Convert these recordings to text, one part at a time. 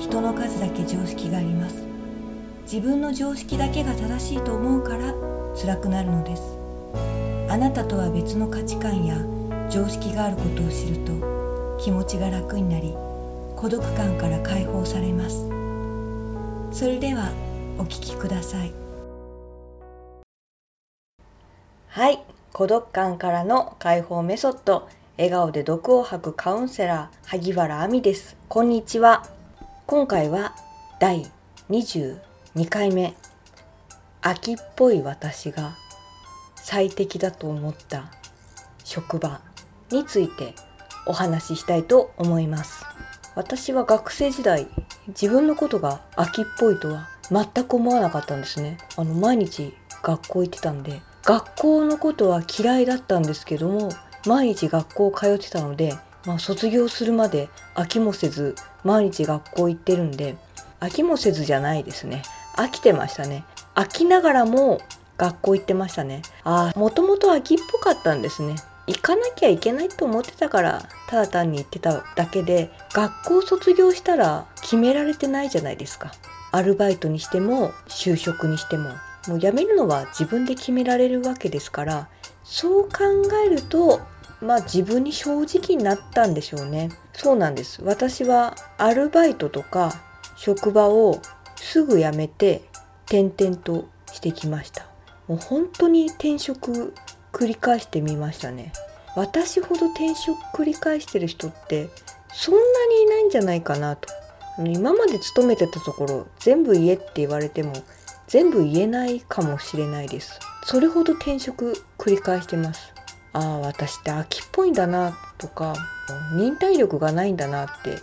人の数だけ常識があります。自分の常識だけが正しいと思うから辛くなるのです。あなたとは別の価値観や常識があることを知ると気持ちが楽になり孤独感から解放されます。それではお聞きください。はい。孤独感からの解放メソッド。笑顔で毒を吐くカウンセラー萩原亜美です。こんにちは。今回は第22回目。秋っぽい私が最適だと思った職場についてお話ししたいと思います。私は学生時代自分のことが秋っぽいとは全く思わなかったんですね。あの毎日学校行ってたんで学校のことは嫌いだったんですけども毎日学校通ってたので、まあ、卒業するまで飽きもせず毎日学校行ってるんで飽きもせずじゃないですね。飽きてましたね。飽きながらも学校行ってましたね。ああもともと秋っぽかったんですね。行かなきゃいけないと思ってたからただ単に行ってただけで学校卒業したら決められてないじゃないですか。アルバイトにしても就職にしても。もう辞めるのは自分で決められるわけですからそう考えるとまあ自分に正直になったんでしょうね。そうなんです。私はアルバイトとか職場をすぐ辞めて転々としてきました。もう本当に転職繰り返してみましたね。私ほど転職繰り返してる人ってそんなにいないんじゃないかなと。今まで勤めてたところ全部言えって言われても全部言えないかもしれないです。それほど転職繰り返してます。ああ私って秋っぽいんだなとか忍耐力がないんだなって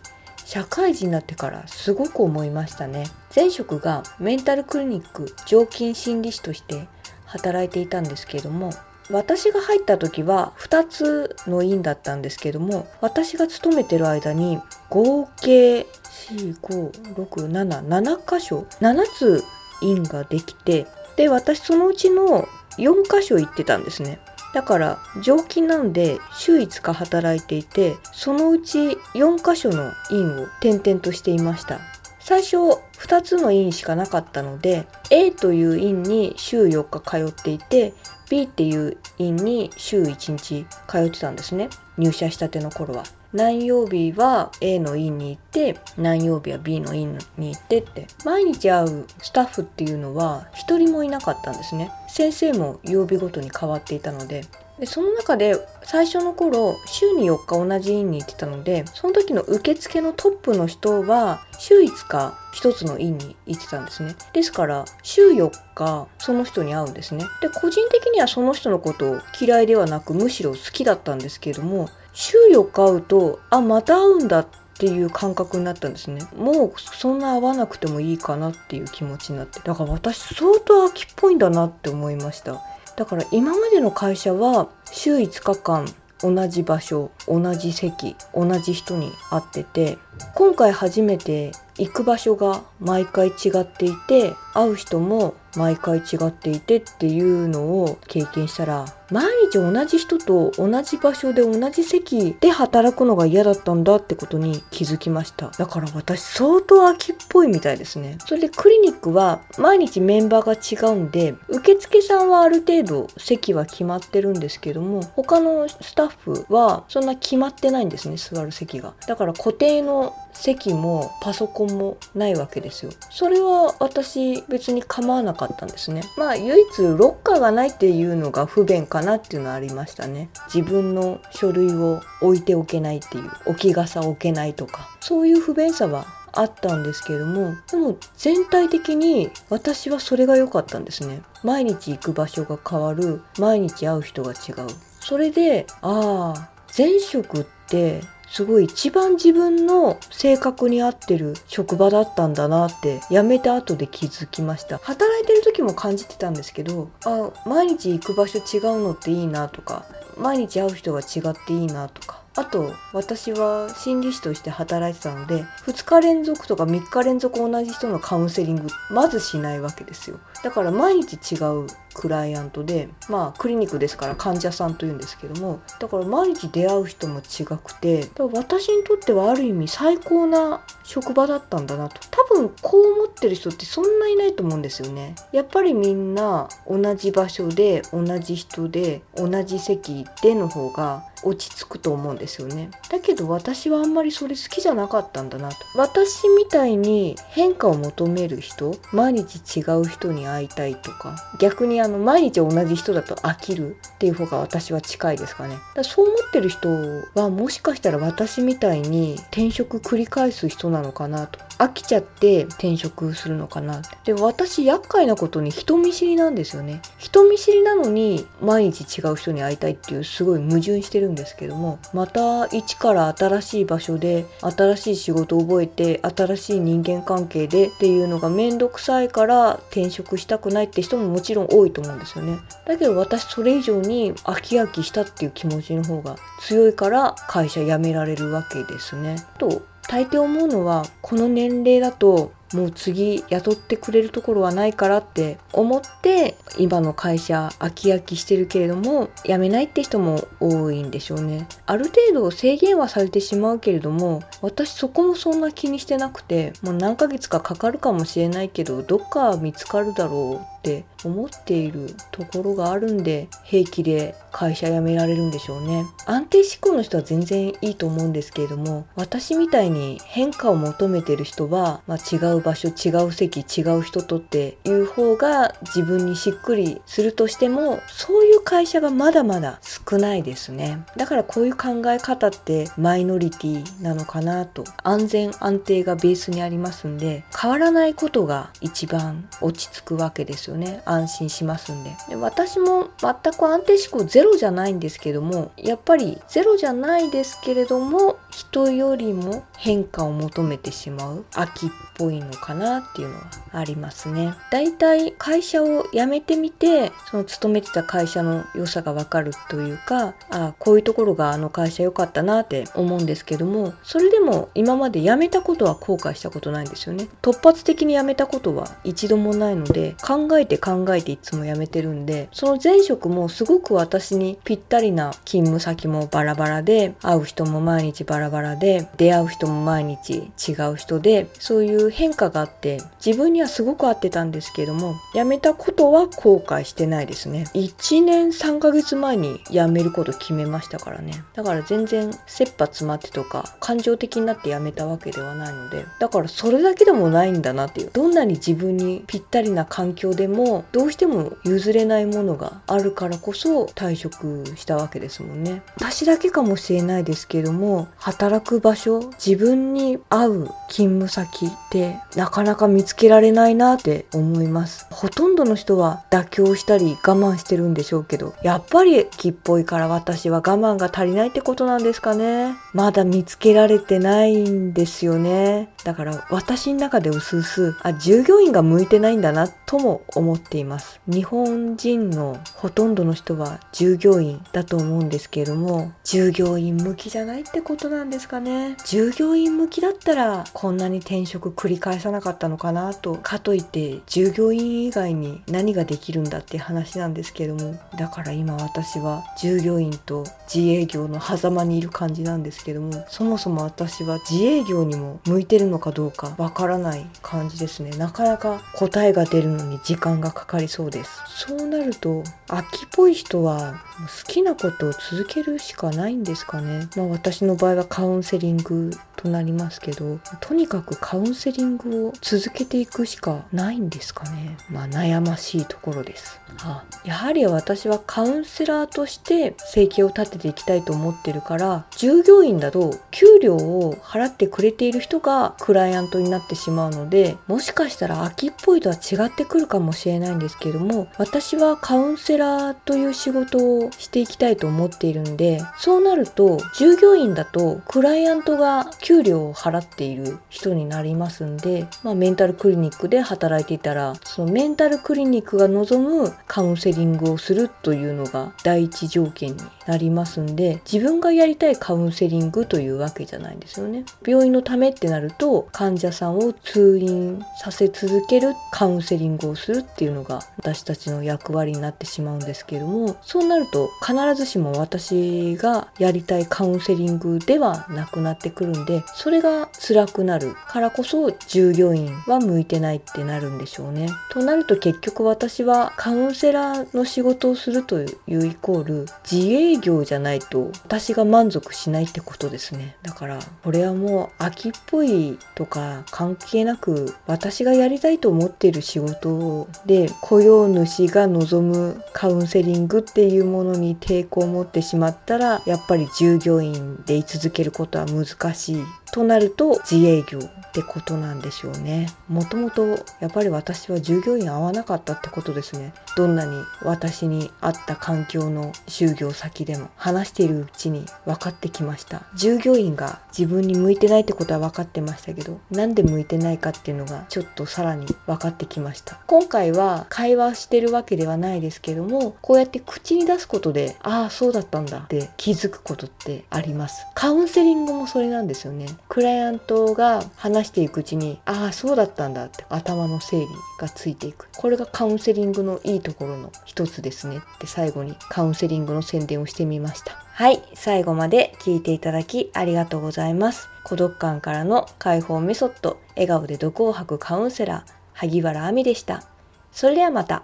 社会人になってからすごく思いましたね。前職がメンタルクリニック常勤心理師として働いていたんですけれども私が入った時は2つの院だったんですけども私が勤めてる間に合計45677箇所7つ院ができてで私そのうちの4箇所行ってたんですね。だから常勤なんで週5日働いていてそのうち4箇所の院を転々としていました。最初2つの院しかなかったので A という院に週4日通っていて B っていう院に週1日通ってたんですね。入社したての頃は。何曜日は A の院に行って何曜日は B の院に行ってって。毎日会うスタッフっていうのは一人もいなかったんですね。先生も曜日ごとに変わっていたので。でその中で最初の頃週に4日同じ院に行ってたのでその時の受付のトップの人は週5日1つの院に行ってたんですね。ですから週4日その人に会うんですね。で個人的にはその人のことを嫌いではなくむしろ好きだったんですけれども週4日会うとあまた会うんだっていう感覚になったんですね。もうそんな会わなくてもいいかなっていう気持ちになって。だから私相当秋っぽいんだなって思いました。だから今までの会社は週5日間同じ場所同じ席同じ人に会ってて今回初めて行く場所が毎回違っていて会う人も毎回違っていてっていうのを経験したら毎日同じ人と同じ場所で同じ席で働くのが嫌だったんだってことに気づきました。だから私相当秋っぽいみたいですね。それでクリニックは毎日メンバーが違うんで受付さんはある程度席は決まってるんですけども他のスタッフはそんな決まってないんですね座る席が。だから固定の席もパソコンもないわけですよ。それは私別に構わなかったんですね。まあ唯一ロッカーがないっていうのが不便かなっていうのはありましたね。自分の書類を置いておけないっていう置き傘置けないとか。そういう不便さはあったんですけれどもでも全体的に私はそれが良かったんですね。毎日行く場所が変わる。毎日会う人が違う。それでああ前職ってすごい一番自分の性格に合ってる職場だったんだなって辞めた後で気づきました。働いてる時も感じてたんですけどあ毎日行く場所違うのっていいなとか毎日会う人が違っていいなとかあと私は心理師として働いてたので2日連続とか3日連続同じ人のカウンセリングまずしないわけですよ。だから毎日違うクライアントでまあクリニックですから患者さんというんですけどもだから毎日出会う人も違くて私にとってはある意味最高な職場だったんだなと。多分こう思ってる人ってそんないないと思うんですよね。やっぱりみんな同じ場所で同じ人で同じ席での方が落ち着くと思うんですよね。だけど私はあんまりそれ好きじゃなかったんだなと。私みたいに変化を求める人毎日違う人に会いたいとか逆にあの毎日同じ人だと飽きるっていう方が私は近いですかね。だそう思ってる人はもしかしたら私みたいに転職繰り返す人なのかなと。飽きちゃって転職するのかなで私厄介なことに人見知りなんですよね。人見知りなのに毎日違う人に会いたいっていうすごい矛盾してるんですけどもまた一から新しい場所で新しい仕事を覚えて新しい人間関係でっていうのがめんどくさいから転職したくないって人ももちろん多いと思うんですよね。だけど私それ以上に飽き飽きしたっていう気持ちの方が強いから会社辞められるわけですね。と大抵思うのはこの年齢だともう次雇ってくれるところはないからって思って今の会社飽き飽きしてるけれども辞めないって人も多いんでしょうね。ある程度制限はされてしまうけれども私そこもそんな気にしてなくてもう何ヶ月かかかるかもしれないけどどっか見つかるだろう。って思っているところがあるんで平気で会社辞められるんでしょうね。安定志向の人は全然いいと思うんですけれども私みたいに変化を求めてる人は、まあ、違う場所違う席違う人とっていう方が自分にしっくりするとしてもそういう会社がまだまだ少ないですね。だからこういう考え方ってマイノリティなのかなと。安全安定がベースにありますんで変わらないことが一番落ち着くわけですよね。安心しますんで。で私も全く安定志向ゼロじゃないんですけどもやっぱりゼロじゃないですけれども人よりも変化を求めてしまう。秋っぽいのかなっていうのはありますね。だいたい会社を辞めてみてその勤めてた会社の良さがわかるというかあこういうところがあの会社良かったなって思うんですけどもそれでも今まで辞めたことは後悔したことないんですよね。突発的に辞めたことは一度もないので考えて考えていつも辞めてるんでその前職もすごく私にぴったりな勤務先もバラバラで会う人も毎日バラバラで出会う人も毎日違う人でそういう変化があって自分にはすごく合ってたんですけども辞めたことは後悔してないですね。1年3ヶ月前に辞めること決めましたからね。だから全然切羽詰まってとか感情的になって辞めたわけではないのでだからそれだけでもないんだなっていうどんなに自分にぴったりな環境でもどうしても譲れないものがあるからこそ退職したわけですもんね。私だけかもしれないですけども働く場所自分に合う勤務先ってなかなか見つけられないなって思います。ほとんどの人は妥協したり我慢してるんでしょうけどやっぱり木っぽいから私は我慢が足りないってことなんですかね。まだ見つけられてないんですよね。だから私の中でうすうすあ従業員が向いてないんだなとも思っています。日本人のほとんどの人は従業員だと思うんですけれども従業員向きじゃないってことなんですかね。従業員向きだったらこんなに転職繰り返さなかったのかなと。かといって従業員以外に何ができるんだって話なんですけども。だから今私は従業員と自営業の狭間にいる感じなんですけども。そもそも私は自営業にも向いてるのかどうかわからない感じですね。なかなか答えが出るのに時間がかかりそうです。そうなると秋っぽい人は好きなことを続けるしかないんですかね。まあ私の場合はカウンセリングとなりますけどとにかくカウンセリングを続けていくしかないんですかね。まあ悩ましいところです、はあ、やはり私はカウンセラーとして生計を立てていきたいと思ってるから従業員だと給料を払ってくれている人がクライアントになってしまうのでもしかしたら秋っぽいとは違ってくるかもしれないんですけども私はカウンセラーという仕事をしていきたいと思っているんでそうなると従業員だとクライアントが給給料を払っている人になりますんで、まあ、メンタルクリニックで働いていたらそのメンタルクリニックが望むカウンセリングをするというのが第一条件になりますんで自分がやりたいカウンセリングというわけじゃないんですよね。病院のためってなると患者さんを通院させ続けるカウンセリングをするっていうのが私たちの役割になってしまうんですけどもそうなると必ずしも私がやりたいカウンセリングではなくなってくるんでそれが辛くなるからこそ従業員は向いてないってなるんでしょうね。となると結局私はカウンセラーの仕事をするというイコール自営業じゃないと私が満足しないってことですね。だからこれはもう秋っぽいとか関係なく私がやりたいと思っている仕事で雇用主が望むカウンセリングっていうものに抵抗を持ってしまったらやっぱり従業員で居続けることは難しいとなると自営業。ってことなんでしょうね。もともとやっぱり私は従業員合わなかったってことですね。どんなに私に合った環境の就業先でも話しているうちに分かってきました。従業員が自分に向いてないってことは分かってましたけどなんで向いてないかっていうのがちょっとさらに分かってきました。今回は会話してるわけではないですけどもこうやって口に出すことでああそうだったんだって気づくことってあります。カウンセリングもそれなんですよね。クライアントが話していくうちにああそうだったんだって頭の整理がついていく。これがカウンセリングのいいところの一つですねって最後にカウンセリングの宣伝をしてみました。はい最後まで聞いていただきありがとうございます。孤独感からの解放メソッド笑顔で毒を吐くカウンセラー萩原亜美でした。それではまた。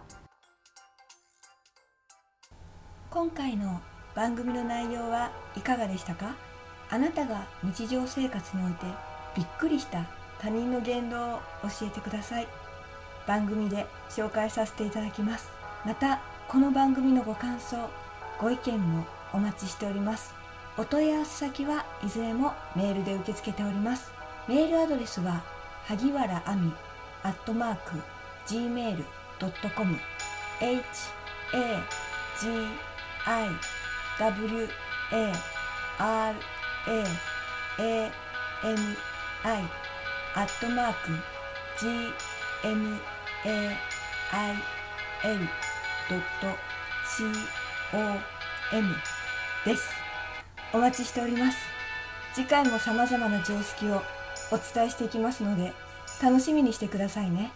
今回の番組の内容はいかがでしたか？あなたが日常生活においてびっくりした他人の言動を教えてください。番組で紹介させていただきます。またこの番組のご感想ご意見もお待ちしております。お問い合わせ先はいずれもメールで受け付けております。メールアドレスは萩原亜美アットマーク gmail.com h a g i w a r a a m i アットマーク g m a i l ドット c o m です。お待ちしております。次回も様々な常識をお伝えしていきますので楽しみにしてくださいね。